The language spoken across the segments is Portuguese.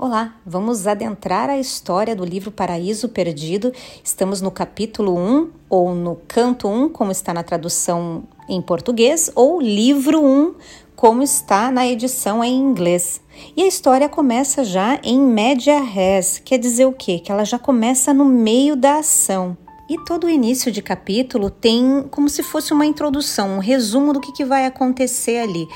Olá, vamos adentrar a história do livro Paraíso Perdido. Estamos no capítulo 1 ou no canto 1, como está na tradução em português, ou livro 1, como está na edição em inglês. E a história começa já em média res, quer dizer o quê? Que ela já começa no meio da ação. E todo o início de capítulo tem como se fosse uma introdução, um resumo do que, que vai acontecer ali.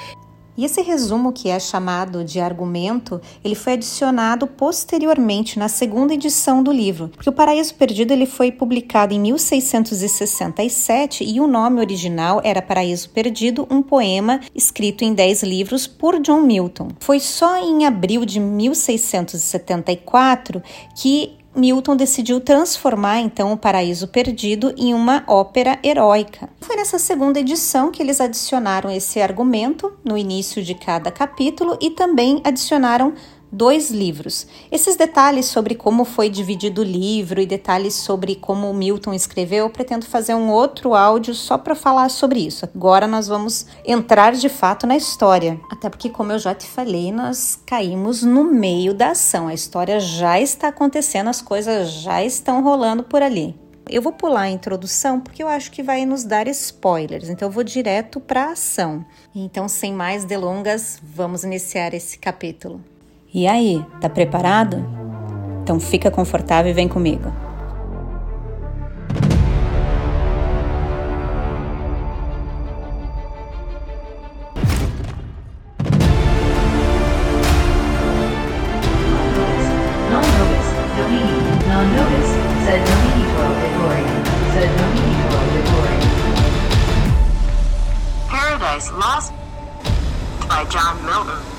E esse resumo, que é chamado de argumento, ele foi adicionado posteriormente na segunda edição do livro, porque o Paraíso Perdido ele foi publicado em 1667 e o nome original era Paraíso Perdido, um poema escrito em dez livros por John Milton. Foi só em abril de 1674 que Milton decidiu transformar então o Paraíso Perdido em uma ópera heróica. Foi nessa segunda edição que eles adicionaram esse argumento no início de cada capítulo e também adicionaram dois livros. Esses detalhes sobre como foi dividido o livro e detalhes sobre como Milton escreveu, eu pretendo fazer um outro áudio só para falar sobre isso. Agora nós vamos entrar de fato na história. Até porque, como eu já te falei, nós caímos no meio da ação. A história já está acontecendo, as coisas já estão rolando por ali. Eu vou pular a introdução porque eu acho que vai nos dar spoilers, então eu vou direto para a ação. Então, sem mais delongas, vamos iniciar esse capítulo. E aí, tá preparado? Então fica confortável e vem comigo. Paradise Lost by John Milton.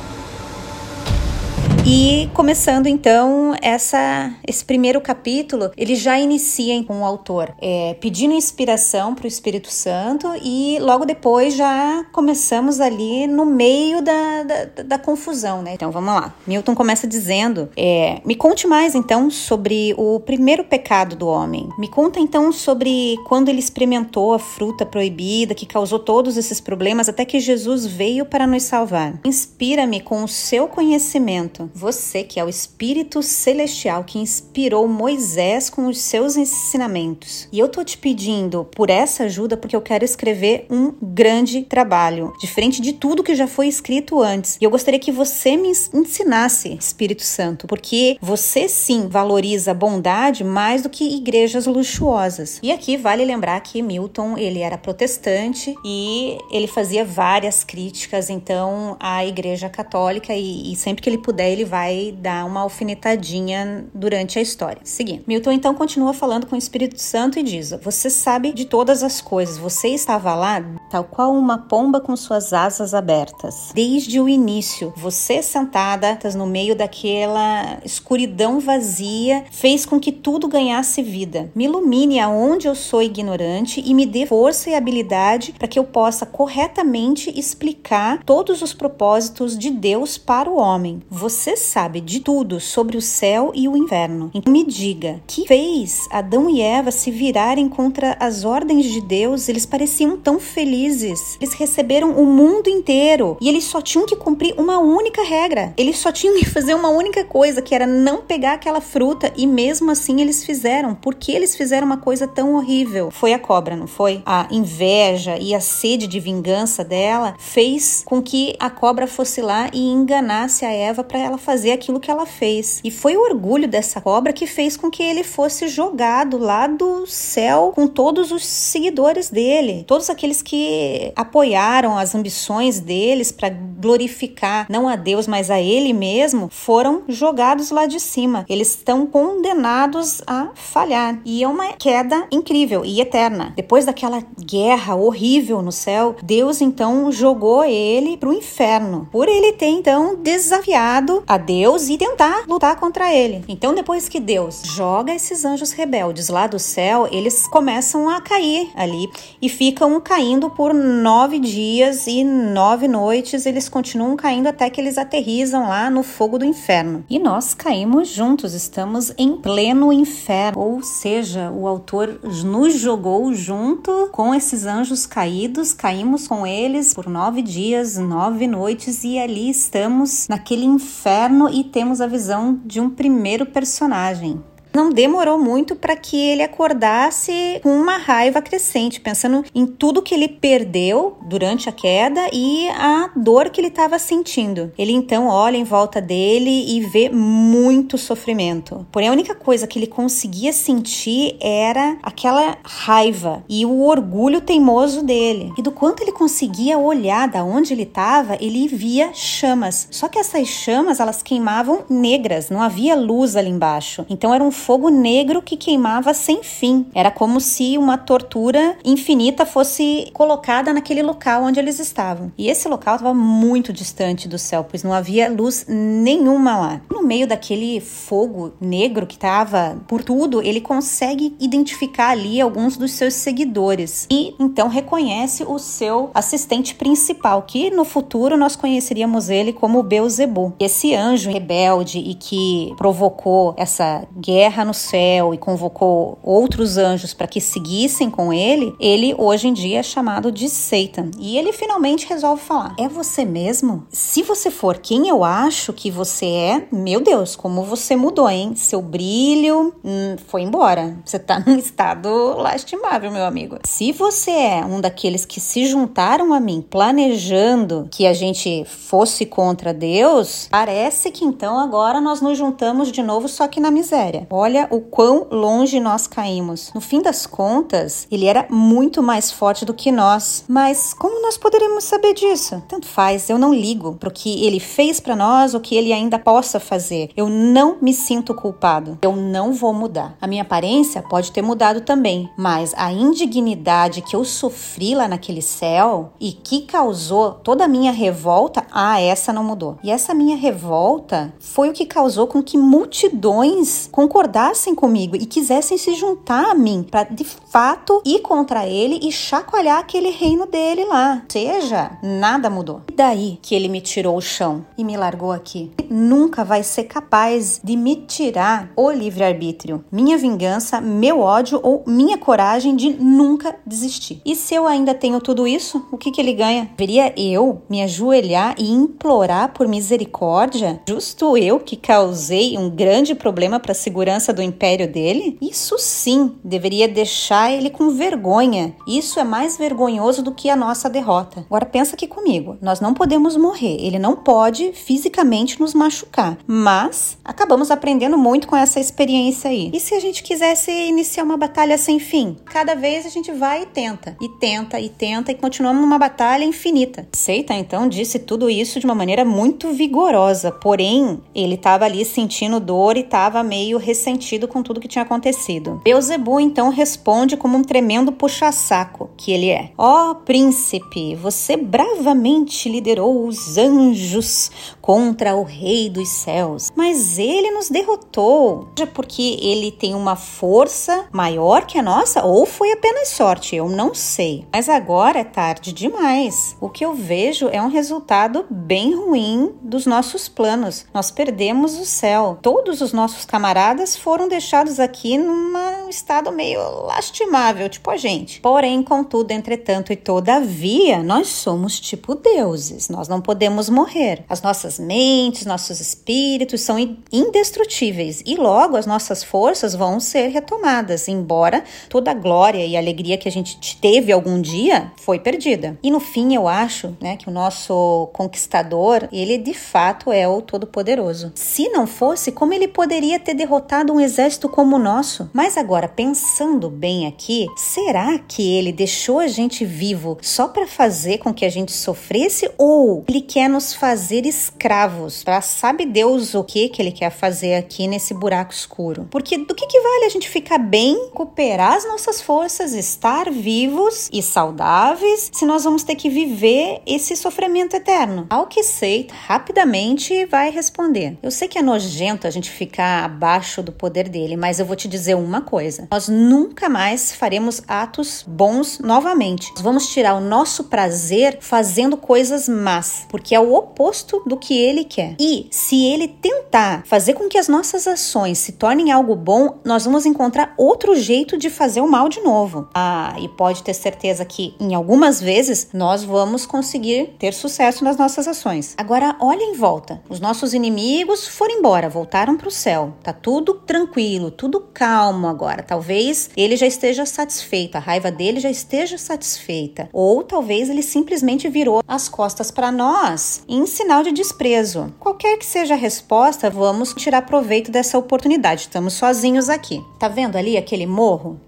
E começando então essa, esse primeiro capítulo, ele já inicia com o autor é, pedindo inspiração para o Espírito Santo e logo depois já começamos ali no meio da, da, da confusão, né? Então vamos lá. Milton começa dizendo: é, Me conte mais então sobre o primeiro pecado do homem. Me conta então sobre quando ele experimentou a fruta proibida que causou todos esses problemas até que Jesus veio para nos salvar. Inspira-me com o seu conhecimento você que é o Espírito Celestial que inspirou Moisés com os seus ensinamentos. E eu tô te pedindo por essa ajuda porque eu quero escrever um grande trabalho, diferente de tudo que já foi escrito antes. E eu gostaria que você me ensinasse, Espírito Santo, porque você sim valoriza a bondade mais do que igrejas luxuosas. E aqui vale lembrar que Milton, ele era protestante e ele fazia várias críticas então à Igreja Católica e, e sempre que ele puder ele ele vai dar uma alfinetadinha durante a história. Seguindo. Milton então continua falando com o Espírito Santo e diz: Você sabe de todas as coisas, você estava lá, tal qual uma pomba com suas asas abertas. Desde o início, você sentada no meio daquela escuridão vazia, fez com que tudo ganhasse vida. Me ilumine aonde eu sou ignorante e me dê força e habilidade para que eu possa corretamente explicar todos os propósitos de Deus para o homem. Você sabe de tudo sobre o céu e o inferno. Então me diga, que fez Adão e Eva se virarem contra as ordens de Deus? Eles pareciam tão felizes. Eles receberam o mundo inteiro e eles só tinham que cumprir uma única regra. Eles só tinham que fazer uma única coisa, que era não pegar aquela fruta e mesmo assim eles fizeram. Por que eles fizeram uma coisa tão horrível? Foi a cobra, não foi? A inveja e a sede de vingança dela fez com que a cobra fosse lá e enganasse a Eva para ela fazer aquilo que ela fez. E foi o orgulho dessa cobra que fez com que ele fosse jogado lá do céu com todos os seguidores dele, todos aqueles que apoiaram as ambições deles para glorificar não a Deus, mas a ele mesmo, foram jogados lá de cima. Eles estão condenados a falhar. E é uma queda incrível e eterna. Depois daquela guerra horrível no céu, Deus então jogou ele para o inferno. Por ele ter então desafiado a Deus e tentar lutar contra ele. Então, depois que Deus joga esses anjos rebeldes lá do céu, eles começam a cair ali e ficam caindo por nove dias e nove noites. Eles continuam caindo até que eles aterrizam lá no fogo do inferno. E nós caímos juntos, estamos em pleno inferno. Ou seja, o autor nos jogou junto com esses anjos caídos, caímos com eles por nove dias, nove noites e ali estamos naquele inferno e temos a visão de um primeiro personagem, não demorou muito para que ele acordasse com uma raiva crescente, pensando em tudo que ele perdeu durante a queda e a dor que ele estava sentindo. Ele então olha em volta dele e vê muito sofrimento. Porém, a única coisa que ele conseguia sentir era aquela raiva e o orgulho teimoso dele. E do quanto ele conseguia olhar da onde ele estava, ele via chamas. Só que essas chamas, elas queimavam negras, não havia luz ali embaixo. Então era um fogo negro que queimava sem fim. Era como se uma tortura infinita fosse colocada naquele local onde eles estavam. E esse local estava muito distante do céu, pois não havia luz nenhuma lá. No meio daquele fogo negro que estava por tudo, ele consegue identificar ali alguns dos seus seguidores e então reconhece o seu assistente principal, que no futuro nós conheceríamos ele como Beuzebu. Esse anjo rebelde e que provocou essa guerra terra no céu e convocou outros anjos para que seguissem com ele, ele hoje em dia é chamado de Satan. E ele finalmente resolve falar: É você mesmo? Se você for quem eu acho que você é, meu Deus, como você mudou, hein? Seu brilho hum, foi embora. Você tá num estado lastimável, meu amigo. Se você é um daqueles que se juntaram a mim planejando que a gente fosse contra Deus, parece que então agora nós nos juntamos de novo, só que na miséria. Olha o quão longe nós caímos. No fim das contas, ele era muito mais forte do que nós. Mas como nós poderíamos saber disso? Tanto faz, eu não ligo pro que ele fez para nós ou que ele ainda possa fazer. Eu não me sinto culpado. Eu não vou mudar. A minha aparência pode ter mudado também, mas a indignidade que eu sofri lá naquele céu e que causou toda a minha revolta, ah, essa não mudou. E essa minha revolta foi o que causou com que multidões concordassem concordassem comigo e quisessem se juntar a mim para de fato ir contra ele e chacoalhar aquele reino dele lá. Seja, nada mudou. E daí que ele me tirou o chão e me largou aqui? Nunca vai ser capaz de me tirar o livre-arbítrio, minha vingança, meu ódio ou minha coragem de nunca desistir. E se eu ainda tenho tudo isso, o que, que ele ganha? Deveria eu me ajoelhar e implorar por misericórdia? Justo eu que causei um grande problema para a segurança do império dele? Isso sim deveria deixar ele com vergonha. Isso é mais vergonhoso do que a nossa derrota. Agora pensa aqui comigo. Nós não podemos morrer. Ele não pode fisicamente nos machucar. Mas acabamos aprendendo muito com essa experiência aí. E se a gente quisesse iniciar uma batalha sem fim? Cada vez a gente vai e tenta, e tenta, e tenta, e continuamos numa batalha infinita. Seita então disse tudo isso de uma maneira muito vigorosa, porém ele estava ali sentindo dor e estava meio ressentido sentido com tudo que tinha acontecido. Beuzebu então responde como um tremendo puxa-saco que ele é. Ó oh, príncipe, você bravamente liderou os anjos contra o rei dos céus, mas ele nos derrotou. Seja porque ele tem uma força maior que a nossa ou foi apenas sorte, eu não sei. Mas agora é tarde demais. O que eu vejo é um resultado bem ruim dos nossos planos. Nós perdemos o céu. Todos os nossos camaradas foram deixados aqui num estado meio lastimável, tipo a gente. Porém, contudo, entretanto e todavia, nós somos tipo deuses. Nós não podemos morrer. As nossas mentes, nossos espíritos são indestrutíveis e logo as nossas forças vão ser retomadas, embora toda a glória e alegria que a gente teve algum dia foi perdida. E no fim, eu acho, né, que o nosso conquistador, ele de fato é o todo-poderoso. Se não fosse, como ele poderia ter derrotado um exército como o nosso. Mas agora, pensando bem aqui, será que ele deixou a gente vivo só para fazer com que a gente sofresse ou ele quer nos fazer escravos para sabe Deus o que que ele quer fazer aqui nesse buraco escuro? Porque do que, que vale a gente ficar bem, recuperar as nossas forças, estar vivos e saudáveis, se nós vamos ter que viver esse sofrimento eterno? Ao que sei, rapidamente vai responder. Eu sei que é nojento a gente ficar abaixo do poder dele, mas eu vou te dizer uma coisa coisa: nós nunca mais faremos atos bons novamente. Vamos tirar o nosso prazer fazendo coisas más, porque é o oposto do que ele quer. E se ele tentar fazer com que as nossas ações se tornem algo bom, nós vamos encontrar outro jeito de fazer o mal de novo. Ah, e pode ter certeza que em algumas vezes nós vamos conseguir ter sucesso nas nossas ações. Agora, olha em volta. Os nossos inimigos foram embora, voltaram para o céu. Tá tudo tranquilo, tudo calmo agora. Talvez ele já esteja satisfeito, a raiva dele já esteja satisfeita. Ou talvez ele simplesmente virou as costas para nós em sinal de desprezo. Qualquer que seja a resposta, vamos tirar proveito dessa oportunidade. Estamos sozinhos aqui. Tá vendo ali aquele morro?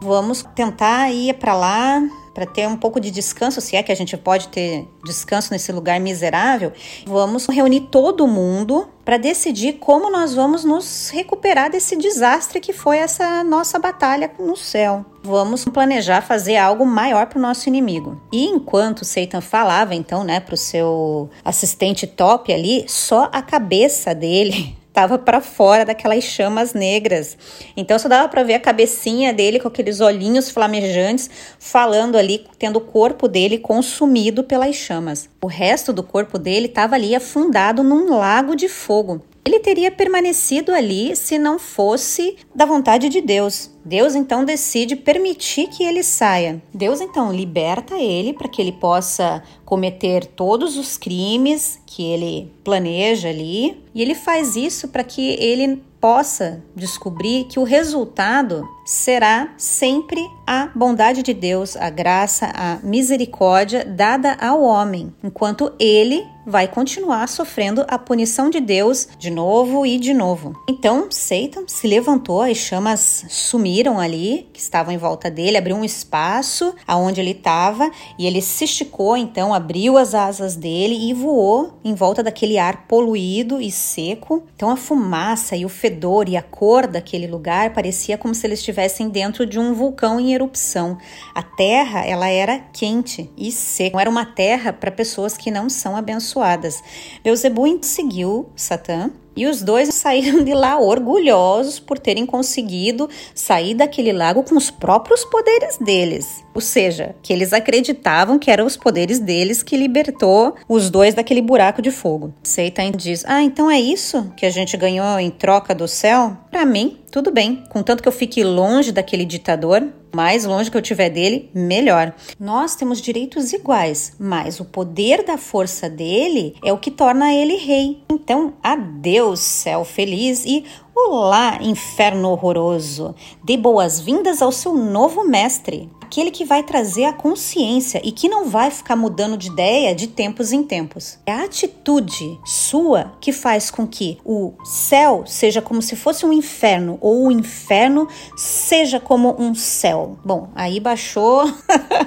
Vamos tentar ir para lá para ter um pouco de descanso, se é que a gente pode ter descanso nesse lugar miserável. Vamos reunir todo mundo para decidir como nós vamos nos recuperar desse desastre que foi essa nossa batalha no céu. Vamos planejar fazer algo maior para o nosso inimigo. E enquanto Satan falava, então, né, para o seu assistente top ali, só a cabeça dele estava para fora daquelas chamas negras. Então só dava para ver a cabecinha dele com aqueles olhinhos flamejantes falando ali, tendo o corpo dele consumido pelas chamas. O resto do corpo dele estava ali afundado num lago de fogo. Ele teria permanecido ali se não fosse da vontade de Deus. Deus então decide permitir que ele saia. Deus então liberta ele para que ele possa cometer todos os crimes que ele planeja ali, e ele faz isso para que ele possa descobrir que o resultado será sempre a bondade de Deus, a graça, a misericórdia dada ao homem, enquanto ele vai continuar sofrendo a punição de Deus de novo e de novo. Então, Satan se levantou, as chamas sumiram ali, que estavam em volta dele, abriu um espaço aonde ele estava e ele se esticou, então abriu as asas dele e voou em volta daquele ar poluído e seco. Então a fumaça e o fedor e a cor daquele lugar parecia como se eles estivessem dentro de um vulcão em erupção. A terra, ela era quente e seca. Não era uma terra para pessoas que não são abençoadas. Beuzebu seguiu Satã e os dois saíram de lá orgulhosos por terem conseguido sair daquele lago com os próprios poderes deles. Ou seja, que eles acreditavam que eram os poderes deles que libertou os dois daquele buraco de fogo. Satan diz: Ah, então é isso que a gente ganhou em troca do céu? Para mim, tudo bem. Contanto que eu fique longe daquele ditador, mais longe que eu tiver dele, melhor. Nós temos direitos iguais, mas o poder da força dele é o que torna ele rei. Então, adeus, céu feliz e Olá, inferno horroroso! Dê boas-vindas ao seu novo mestre, aquele que vai trazer a consciência e que não vai ficar mudando de ideia de tempos em tempos. É a atitude sua que faz com que o céu seja como se fosse um inferno ou o inferno seja como um céu. Bom, aí baixou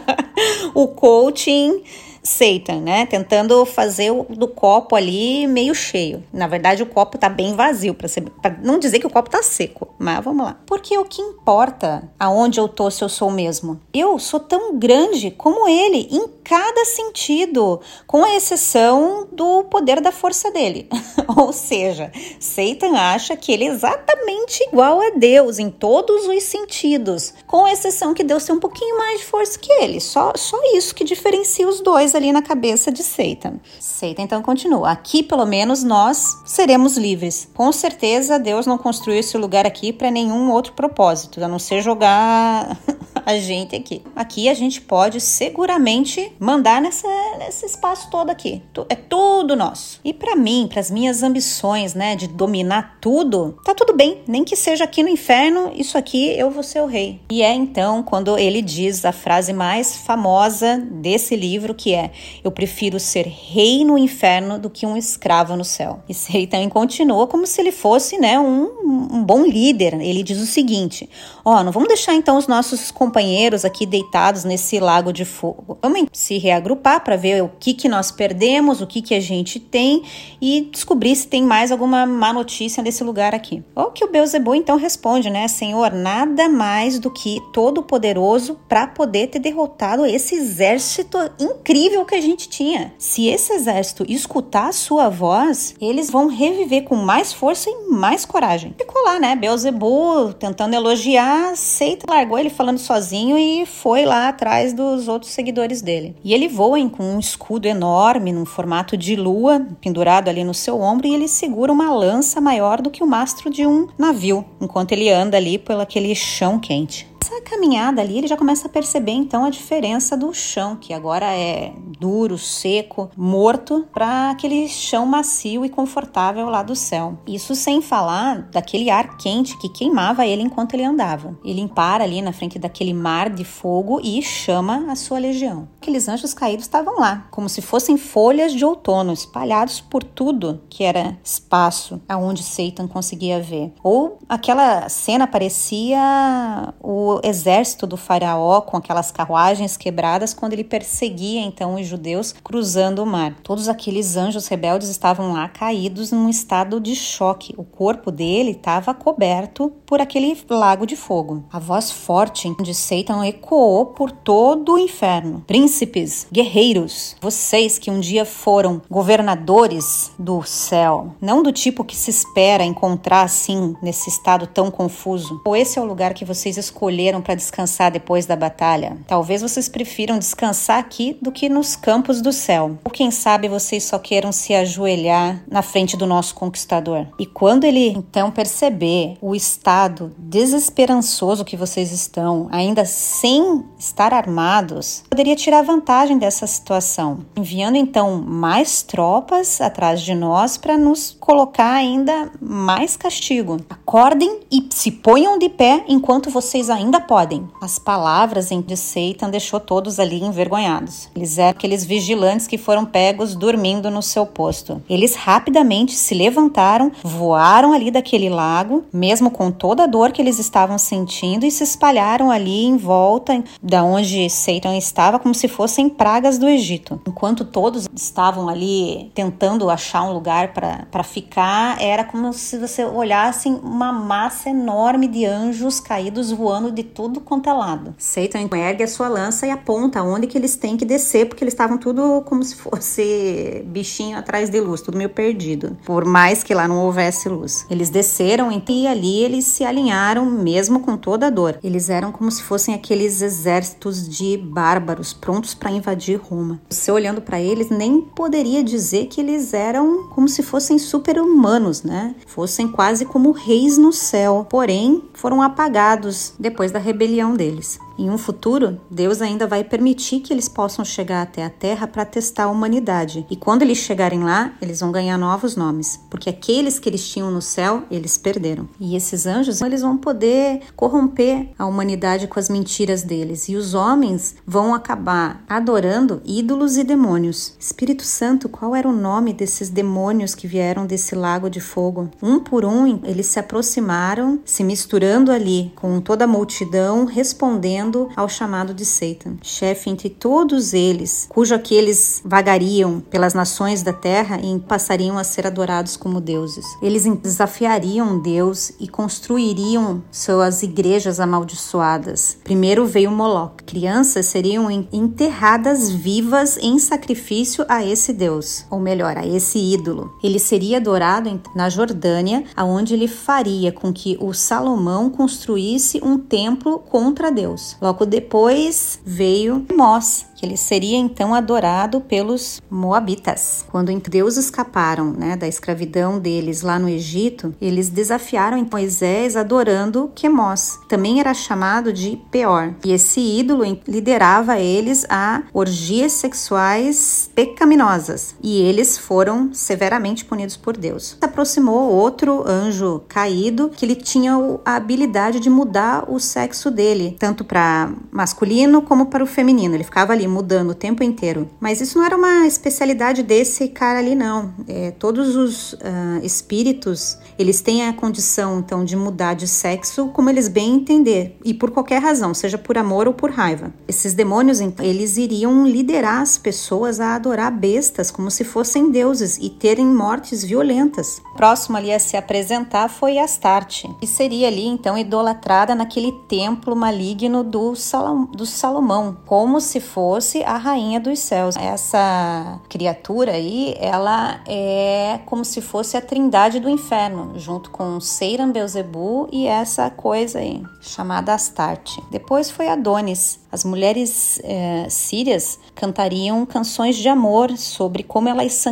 o coaching Satan, né? Tentando fazer o, do copo ali meio cheio. Na verdade, o copo tá bem vazio, para não dizer que o copo tá seco. Mas vamos lá. Porque o que importa aonde eu tô se eu sou mesmo? Eu sou tão grande como ele em cada sentido, com a exceção do poder da força dele. Ou seja, Satan acha que ele é exatamente igual a Deus em todos os sentidos, com exceção que Deus tem um pouquinho mais de força que ele. Só, só isso que diferencia os dois ali na cabeça de Satan. Satan então continua: aqui pelo menos nós seremos livres. Com certeza Deus não construiu esse lugar aqui para nenhum outro propósito, a não ser jogar a gente aqui. Aqui a gente pode seguramente mandar nessa, nesse espaço todo aqui. É tudo nosso. E para mim, para as minhas ambições, né, de dominar tudo, tá tudo bem. Nem que seja aqui no inferno, isso aqui eu vou ser o rei. E é então quando ele diz a frase mais famosa desse livro, que é: Eu prefiro ser rei no inferno do que um escravo no céu. E Satan continua como se ele fosse, né, um, um bom líder. Ele diz o seguinte: Ó, oh, não vamos deixar então os nossos companheiros aqui deitados nesse lago de fogo. Vamos se reagrupar para ver o que, que nós perdemos, o que, que a gente tem e descobrir se tem mais alguma má notícia nesse lugar aqui. O que o Beuzebu então responde, né? Senhor, nada mais do que todo-poderoso para poder ter derrotado esse exército incrível que a gente tinha. Se esse exército escutar a sua voz, eles vão reviver com mais força e mais coragem. Ficou lá, né? Beuzebu tentando elogiar, Seita largou ele falando sozinho e foi lá atrás dos outros seguidores dele. E ele voa com um escudo enorme, num formato de lua, pendurado ali no seu ombro, e ele segura uma lança maior do que o mastro de um navio, enquanto ele anda ali pelo aquele chão quente. Essa caminhada ali, ele já começa a perceber então a diferença do chão, que agora é duro, seco, morto, para aquele chão macio e confortável lá do céu. Isso sem falar daquele ar quente que queimava ele enquanto ele andava. Ele para ali na frente daquele mar de fogo e chama a sua legião. Aqueles anjos caídos estavam lá, como se fossem folhas de outono, espalhados por tudo que era espaço aonde Satan conseguia ver. Ou aquela cena parecia o exército do faraó com aquelas carruagens quebradas quando ele perseguia então os judeus cruzando o mar. Todos aqueles anjos rebeldes estavam lá caídos num estado de choque. O corpo dele estava coberto por aquele lago de fogo. A voz forte de Satan ecoou por todo o inferno. Príncipes, guerreiros, vocês que um dia foram governadores do céu, não do tipo que se espera encontrar assim nesse estado tão confuso. Ou esse é o lugar que vocês escolheram escolheram para descansar depois da batalha. Talvez vocês prefiram descansar aqui do que nos campos do céu. Ou quem sabe vocês só queiram se ajoelhar na frente do nosso conquistador. E quando ele então perceber o estado desesperançoso que vocês estão, ainda sem estar armados, poderia tirar vantagem dessa situação, enviando então mais tropas atrás de nós para nos colocar ainda mais castigo. Acordem e se ponham de pé enquanto vocês ainda podem. As palavras de Satan deixou todos ali envergonhados. Eles eram aqueles vigilantes que foram pegos dormindo no seu posto. Eles rapidamente se levantaram, voaram ali daquele lago, mesmo com toda a dor que eles estavam sentindo, e se espalharam ali em volta da onde Satan estava, como se fossem pragas do Egito. Enquanto todos estavam ali tentando achar um lugar para ficar, era como se você olhasse uma massa enorme de anjos caídos voando de tudo quanto é lado. Satan ergue a sua lança e aponta onde que eles têm que descer, porque eles estavam tudo como se fosse bichinho atrás de luz, tudo meio perdido. Por mais que lá não houvesse luz. Eles desceram e ali eles se alinharam, mesmo com toda a dor. Eles eram como se fossem aqueles exércitos de bárbaros prontos para invadir Roma. Você olhando para eles, nem poderia dizer que eles eram como se fossem super-humanos, né? Fossem quase como reis no céu. Porém, foram apagados depois da rebelião deles. Em um futuro, Deus ainda vai permitir que eles possam chegar até a Terra para testar a humanidade. E quando eles chegarem lá, eles vão ganhar novos nomes, porque aqueles que eles tinham no céu, eles perderam. E esses anjos, eles vão poder corromper a humanidade com as mentiras deles, e os homens vão acabar adorando ídolos e demônios. Espírito Santo, qual era o nome desses demônios que vieram desse lago de fogo? Um por um, eles se aproximaram, se misturando ali com toda a multidão, respondendo atendendo ao chamado de Satan, chefe entre todos eles, cujo aqueles vagariam pelas nações da terra e passariam a ser adorados como deuses. Eles desafiariam Deus e construiriam suas igrejas amaldiçoadas. Primeiro veio Moloch. Crianças seriam enterradas vivas em sacrifício a esse Deus, ou melhor, a esse ídolo. Ele seria adorado na Jordânia, aonde ele faria com que o Salomão construísse um templo contra Deus. Logo depois veio Mós, que ele seria então adorado pelos moabitas. Quando Deus escaparam né, da escravidão deles lá no Egito, eles desafiaram Moisés adorando Quemos. Também era chamado de Peor. E esse ídolo liderava eles a orgias sexuais pecaminosas. E eles foram severamente punidos por Deus. Se aproximou outro anjo caído que ele tinha a habilidade de mudar o sexo dele, tanto para masculino como para o feminino. Ele ficava ali mudando o tempo inteiro. Mas isso não era uma especialidade desse cara ali, não. É, todos os uh, espíritos, eles têm a condição, então, de mudar de sexo como eles bem entender, e por qualquer razão, seja por amor ou por raiva. Esses demônios, então, eles iriam liderar as pessoas a adorar bestas como se fossem deuses e terem mortes violentas. Próximo ali a se apresentar foi Astarte, que seria ali, então, idolatrada naquele templo maligno do, Salom, do Salomão, como se fosse a rainha dos céus. Essa criatura aí, ela é como se fosse a trindade do inferno, junto com Seiram Beuzebu e essa coisa aí, chamada Astarte. Depois foi Adonis. As mulheres é, sírias cantariam canções de amor sobre como elas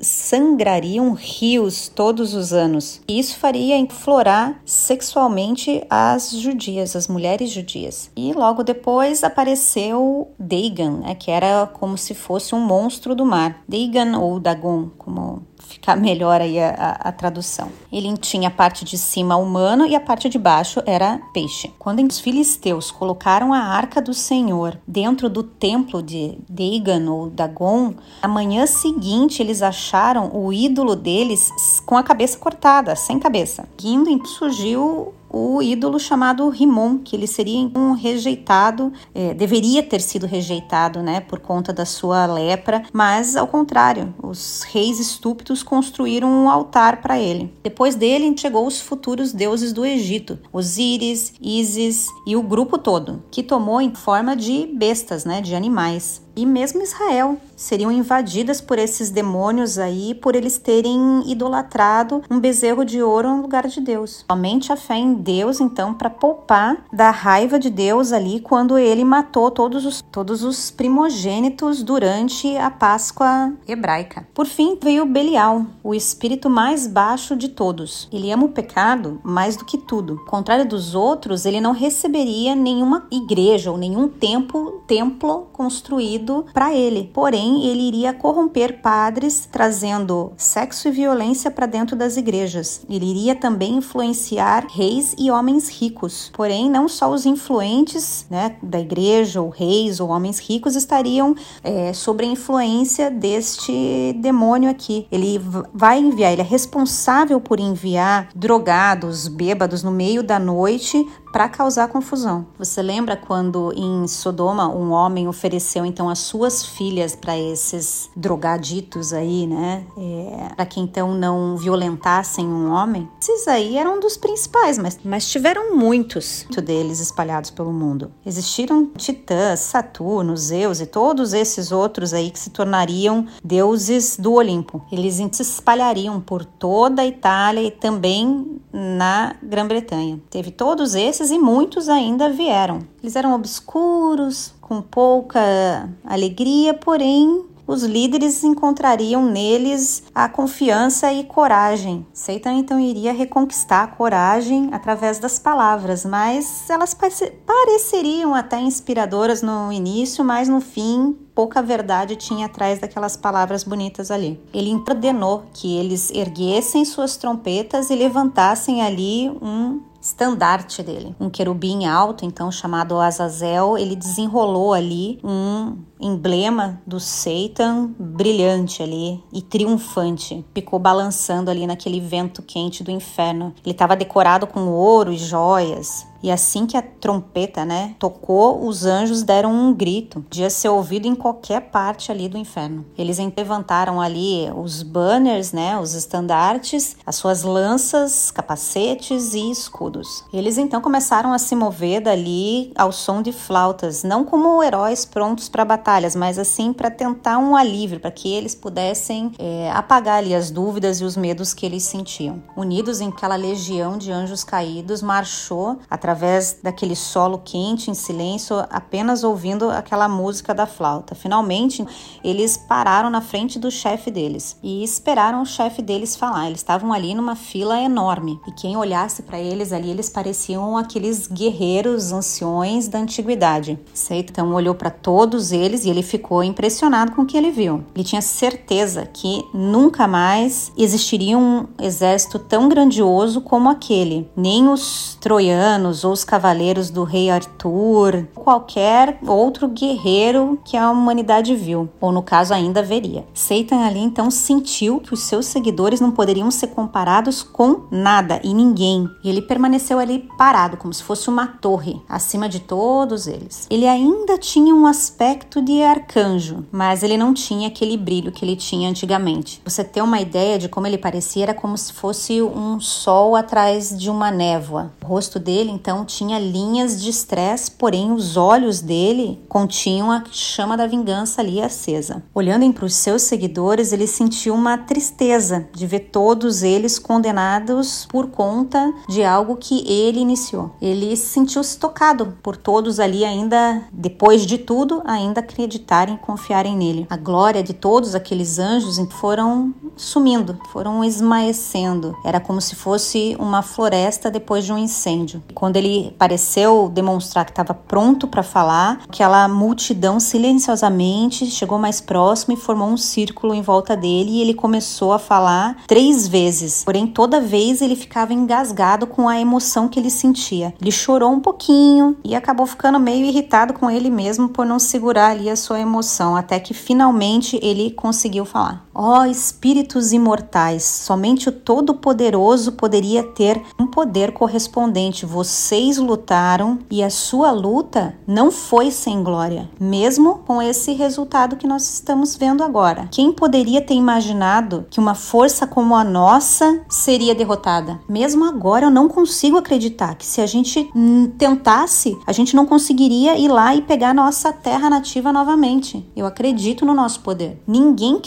sangrariam rios todos os anos. E isso faria inflorar sexualmente as judias, as mulheres judias. E logo depois apareceu Dagon, né, que era como se fosse um monstro do mar. Dagon ou Dagon, como ficar melhor aí a, a, a, tradução. Ele tinha a parte de cima humano e a parte de baixo era peixe. Quando os filisteus colocaram a arca do Senhor dentro do templo de Dagon ou Dagon, na manhã seguinte eles acharam o ídolo deles com a cabeça cortada, sem cabeça. Guindo surgiu o ídolo chamado Rimon, que ele seria um rejeitado, é, deveria ter sido rejeitado, né, por conta da sua lepra, mas ao contrário, os reis estúpidos construíram um altar para ele. Depois dele chegou os futuros deuses do Egito, Osíris, Ísis e o grupo todo, que tomou em forma de bestas, né, de animais e mesmo Israel seriam invadidas por esses demônios aí, por eles terem idolatrado um bezerro de ouro no lugar de Deus. Somente a fé em Deus, então, para poupar da raiva de Deus ali quando ele matou todos os, todos os primogênitos durante a Páscoa hebraica. Por fim, veio Belial, o espírito mais baixo de todos. Ele ama o pecado mais do que tudo. Contrário dos outros, ele não receberia nenhuma igreja ou nenhum templo, templo construído para ele. Porém, ele iria corromper padres, trazendo sexo e violência para dentro das igrejas. Ele iria também influenciar reis e homens ricos. Porém, não só os influentes né, da igreja, ou reis ou homens ricos, estariam é, sob a influência deste demônio aqui. Ele vai enviar, ele é responsável por enviar drogados, bêbados no meio da noite para causar confusão. Você lembra quando em Sodoma um homem ofereceu então as suas filhas para esses drogaditos aí, né? É, para que então não violentassem um homem? Esses aí eram um dos principais, mas, mas tiveram muitos deles espalhados pelo mundo. Existiram titãs, Saturno, Zeus e todos esses outros aí que se tornariam deuses do Olimpo. Eles se espalhariam por toda a Itália e também na Grã-Bretanha. Teve todos esses e muitos ainda vieram. Eles eram obscuros, com pouca alegria, porém os líderes encontrariam neles a confiança e coragem. Satan então iria reconquistar a coragem através das palavras, mas elas pareceriam até inspiradoras no início, mas no fim pouca verdade tinha atrás daquelas palavras bonitas ali. Ele ordenou que eles erguessem suas trompetas e levantassem ali um estandarte dele. Um querubim alto, então chamado Azazel, ele desenrolou ali um emblema do Satan brilhante ali e triunfante. Ficou balançando ali naquele vento quente do inferno. Ele estava decorado com ouro e joias. E assim que a trompeta, né, tocou, os anjos deram um grito. Podia ser ouvido em qualquer parte ali do inferno. Eles levantaram ali os banners, né, os estandartes, as suas lanças, capacetes e escudos. Eles então começaram a se mover dali ao som de flautas, não como heróis prontos para batalhas, mas assim para tentar um alívio, para que eles pudessem é, apagar ali as dúvidas e os medos que eles sentiam. Unidos em aquela legião de anjos caídos, marchou através daquele solo quente em silêncio, apenas ouvindo aquela música da flauta. Finalmente, eles pararam na frente do chefe deles e esperaram o chefe deles falar. Eles estavam ali numa fila enorme e quem olhasse para eles ali, eles pareciam aqueles guerreiros anciões da antiguidade. Então olhou para todos eles deles e ele ficou impressionado com o que ele viu. Ele tinha certeza que nunca mais existiria um exército tão grandioso como aquele. Nem os troianos ou os cavaleiros do rei Arthur, qualquer outro guerreiro que a humanidade viu, ou no caso ainda veria. Seitan ali então sentiu que os seus seguidores não poderiam ser comparados com nada e ninguém. E ele permaneceu ali parado, como se fosse uma torre, acima de todos eles. Ele ainda tinha um aspecto de arcanjo, mas ele não tinha aquele brilho que ele tinha antigamente. Você ter uma ideia de como ele parecia era como se fosse um sol atrás de uma névoa. O rosto dele então tinha linhas de estresse, porém os olhos dele continham a chama da vingança ali acesa. Olhando para os seus seguidores, ele sentiu uma tristeza de ver todos eles condenados por conta de algo que ele iniciou. Ele sentiu-se tocado por todos ali ainda depois de tudo ainda acreditarem e confiarem nele. A glória de todos aqueles anjos foram sumindo, foram esmaecendo. Era como se fosse uma floresta depois de um incêndio. Quando ele pareceu demonstrar que estava pronto para falar, aquela multidão silenciosamente chegou mais próximo e formou um círculo em volta dele e ele começou a falar três vezes. Porém, toda vez ele ficava engasgado com a emoção que ele sentia. Ele chorou um pouquinho e acabou ficando meio irritado com ele mesmo por não segurar ali a sua emoção, até que finalmente ele conseguiu falar. Ó oh, espíritos imortais, somente o Todo-Poderoso poderia ter um poder correspondente. Vocês lutaram e a sua luta não foi sem glória, mesmo com esse resultado que nós estamos vendo agora. Quem poderia ter imaginado que uma força como a nossa seria derrotada? Mesmo agora eu não consigo acreditar que se a gente tentasse, a gente não conseguiria ir lá e pegar nossa terra nativa novamente. Eu acredito no nosso poder. Ninguém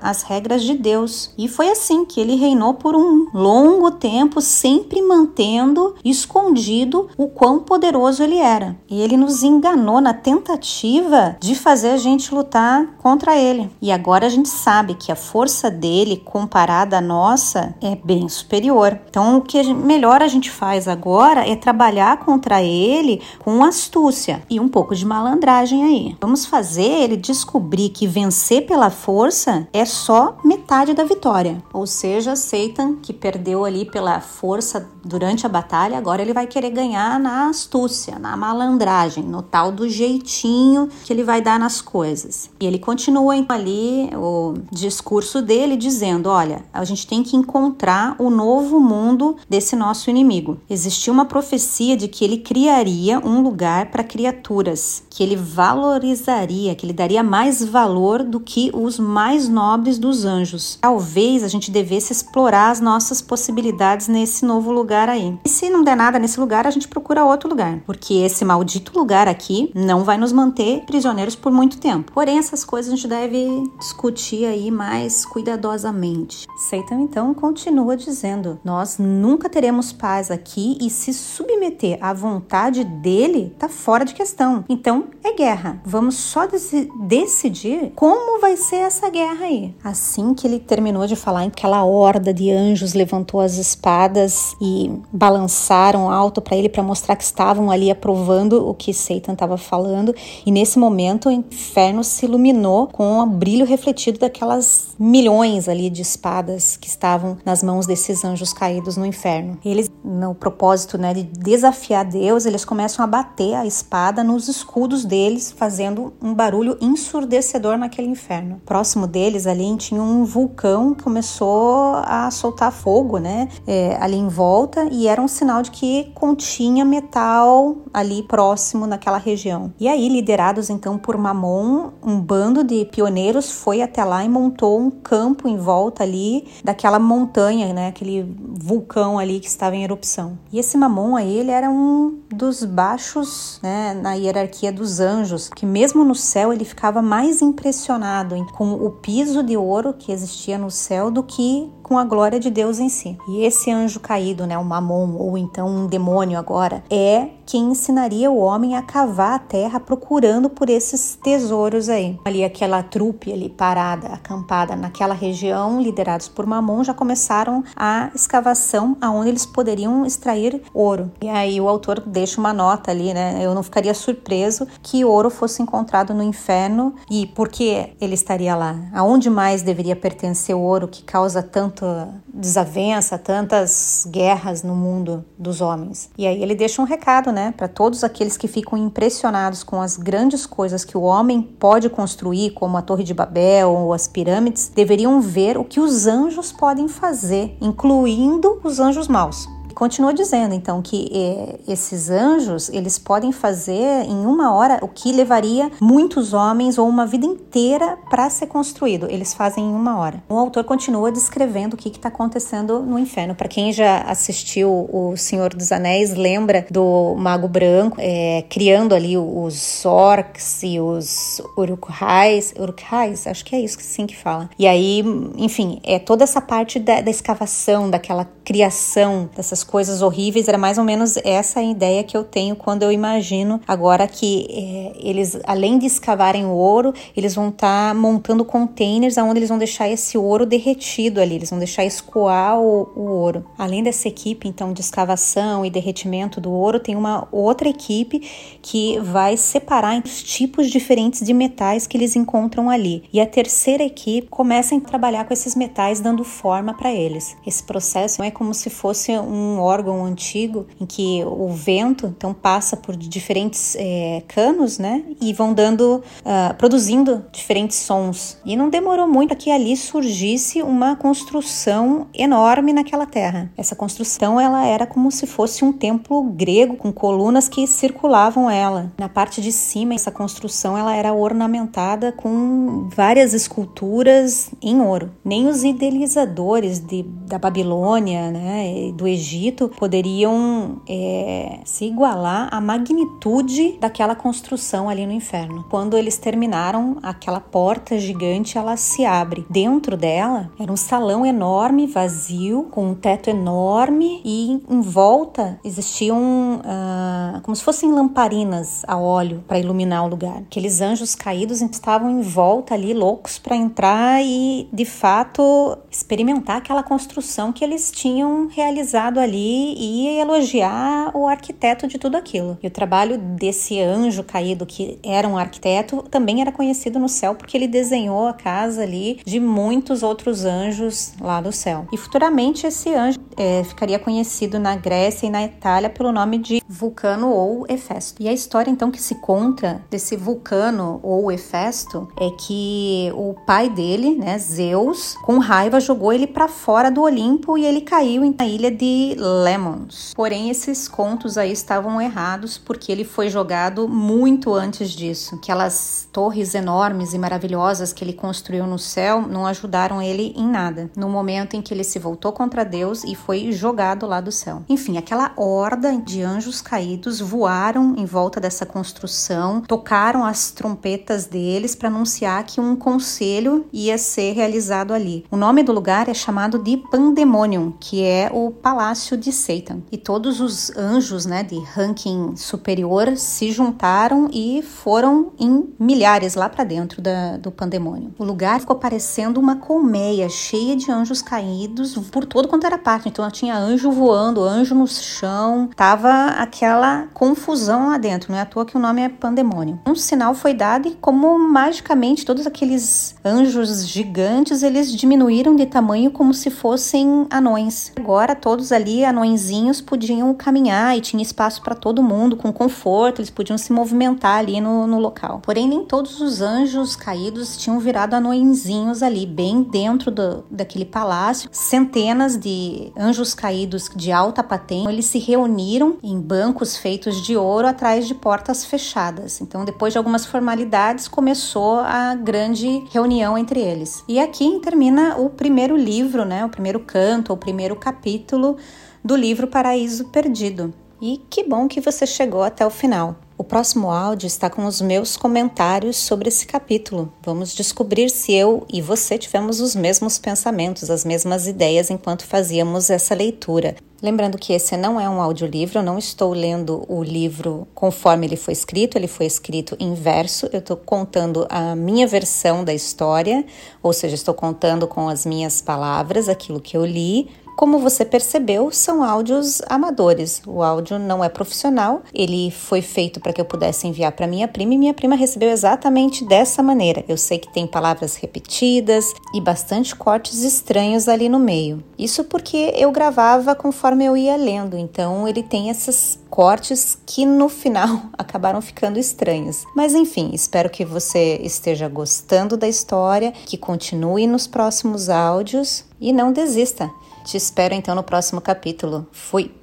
as regras de Deus e foi assim que ele reinou por um longo tempo, sempre mantendo escondido o quão poderoso ele era. E ele nos enganou na tentativa de fazer a gente lutar contra ele. E agora a gente sabe que a força dele comparada à nossa é bem superior. Então o que melhor a gente faz agora é trabalhar contra ele com astúcia e um pouco de malandragem aí. Vamos fazer ele descobrir que vencer pela força é só metade da vitória. Ou seja, Satan, que perdeu ali pela força durante a batalha, agora ele vai querer ganhar na astúcia, na malandragem, no tal do jeitinho que ele vai dar nas coisas. E ele continua então, ali o discurso dele dizendo: olha, a gente tem que encontrar o novo mundo desse nosso inimigo. Existia uma profecia de que ele criaria um lugar para criaturas, que ele valorizaria, que ele daria mais valor do que os mais nobres dos anjos. Talvez a gente devesse explorar as nossas possibilidades nesse novo lugar aí. E se não der nada nesse lugar, a gente procura outro lugar, porque esse maldito lugar aqui não vai nos manter prisioneiros por muito tempo. Porém, essas coisas a gente deve discutir aí mais cuidadosamente. Satan então continua dizendo: Nós nunca teremos paz aqui e se submeter à vontade dele tá fora de questão. Então é guerra. Vamos só decidir como vai ser essa guerra aí. Assim que ele terminou de falar, aquela horda de anjos levantou as espadas e balançaram alto para ele para mostrar que estavam ali aprovando o que Satan estava falando. E nesse momento o inferno se iluminou com o brilho refletido daquelas milhões ali de espadas que estavam nas mãos desses anjos caídos no inferno. Eles, no propósito né, de desafiar Deus, eles começam a bater a espada nos escudos deles, fazendo um barulho ensurdecedor naquele inferno. Próximo deles ali tinha um vulcão que começou a soltar fogo, né, é, ali em volta e era um sinal de que continha metal ali próximo naquela região. E aí, liderados então por Mamon, um bando de pioneiros foi até lá e montou um campo em volta ali daquela montanha, né, aquele vulcão ali que estava em erupção. E esse Mamon aí, ele era um dos baixos, né, na hierarquia dos anjos, que mesmo no céu ele ficava mais impressionado com o piso de ouro que existia no céu do que com a glória de Deus em si. E esse anjo caído, né, o Mamon, ou então um demônio agora, é quem ensinaria o homem a cavar a terra procurando por esses tesouros aí. Ali aquela trupe ali parada, acampada naquela região, liderados por Mamon, já começaram a escavação aonde eles poderiam extrair ouro. E aí o autor deixa uma nota ali, né? Eu não ficaria surpreso que ouro fosse encontrado no inferno e por que ele estaria lá? Aonde mais deveria pertencer o ouro que causa tanta desavença, tantas guerras no mundo dos homens? E aí ele deixa um recado, né? para todos aqueles que ficam impressionados com as grandes coisas que o homem pode construir, como a Torre de Babel ou as pirâmides, deveriam ver o que os anjos podem fazer, incluindo os anjos maus. Continua dizendo então que eh, esses anjos eles podem fazer em uma hora o que levaria muitos homens ou uma vida inteira para ser construído. Eles fazem em uma hora. O autor continua descrevendo o que está acontecendo no inferno. Para quem já assistiu O Senhor dos Anéis, lembra do Mago Branco é, criando ali os orcs e os uruk-hais, uruk-hais, acho que é isso que sim que fala. E aí, enfim, é toda essa parte da, da escavação, daquela criação dessas coisas horríveis, era mais ou menos essa a ideia que eu tenho quando eu imagino agora que é, eles, além de escavarem o ouro, eles vão estar tá montando containers onde eles vão deixar esse ouro derretido ali, eles vão deixar escoar o, o ouro. Além dessa equipe, então, de escavação e derretimento do ouro, tem uma outra equipe que vai separar os tipos diferentes de metais que eles encontram ali. E a terceira equipe começa a trabalhar com esses metais, dando forma para eles. Esse processo é como se fosse um órgão antigo em que o vento então passa por diferentes é, canos, né, e vão dando, uh, produzindo diferentes sons. E não demorou muito para que ali surgisse uma construção enorme naquela terra. Essa construção ela era como se fosse um templo grego com colunas que circulavam ela. Na parte de cima essa construção ela era ornamentada com várias esculturas em ouro. Nem os idealizadores de, da Babilônia, né, do Egito Poderiam é, se igualar à magnitude daquela construção ali no inferno. Quando eles terminaram, aquela porta gigante ela se abre. Dentro dela era um salão enorme, vazio, com um teto enorme e em volta existiam uh, como se fossem lamparinas a óleo para iluminar o lugar. Aqueles anjos caídos estavam em volta ali, loucos para entrar e de fato experimentar aquela construção que eles tinham realizado ali ali e elogiar o arquiteto de tudo aquilo. E o trabalho desse anjo caído, que era um arquiteto, também era conhecido no céu porque ele desenhou a casa ali de muitos outros anjos lá do céu. E futuramente esse anjo é, ficaria conhecido na Grécia e na Itália pelo nome de Vulcano ou Hefesto. E a história então que se conta desse Vulcano ou Hefesto é que o pai dele, né, Zeus, com raiva jogou ele para fora do Olimpo e ele caiu na ilha de Lemons. Porém, esses contos aí estavam errados porque ele foi jogado muito antes disso. Aquelas torres enormes e maravilhosas que ele construiu no céu não ajudaram ele em nada. No momento em que ele se voltou contra Deus e foi jogado lá do céu. Enfim, aquela horda de anjos caídos voaram em volta dessa construção, tocaram as trompetas deles para anunciar que um conselho ia ser realizado ali. O nome do lugar é chamado de Pandemonium, que é o palácio de Satan. E todos os anjos, né, de ranking superior se juntaram e foram em milhares lá para dentro da, do pandemônio. O lugar ficou parecendo uma colmeia cheia de anjos caídos por todo quanto era parte. Então tinha anjo voando, anjo no chão, tava aquela confusão lá dentro. Não é à toa que o nome é pandemônio. Um sinal foi dado e como magicamente todos aqueles anjos gigantes eles diminuíram de tamanho como se fossem anões. Agora todos ali anõezinhos podiam caminhar e tinha espaço para todo mundo com conforto, eles podiam se movimentar ali no, no local. Porém, nem todos os anjos caídos tinham virado anõezinhos ali, bem dentro do, daquele palácio. Centenas de anjos caídos de alta patente, eles se reuniram em bancos feitos de ouro atrás de portas fechadas. Então, depois de algumas formalidades, começou a grande reunião entre eles. E aqui termina o primeiro livro, né, o primeiro canto, o primeiro capítulo do livro Paraíso Perdido. E que bom que você chegou até o final. O próximo áudio está com os meus comentários sobre esse capítulo. Vamos descobrir se eu e você tivemos os mesmos pensamentos, as mesmas ideias enquanto fazíamos essa leitura. Lembrando que esse não é um audiolivro, eu não estou lendo o livro conforme ele foi escrito, ele foi escrito em verso, eu estou contando a minha versão da história, ou seja, estou contando com as minhas palavras aquilo que eu li, como você percebeu, são áudios amadores. O áudio não é profissional. Ele foi feito para que eu pudesse enviar para minha prima e minha prima recebeu exatamente dessa maneira. Eu sei que tem palavras repetidas e bastante cortes estranhos ali no meio. Isso porque eu gravava conforme eu ia lendo, então ele tem esses cortes que no final acabaram ficando estranhos. Mas enfim, espero que você esteja gostando da história, que continue nos próximos áudios e não desista. Te espero então no próximo capítulo. Fui!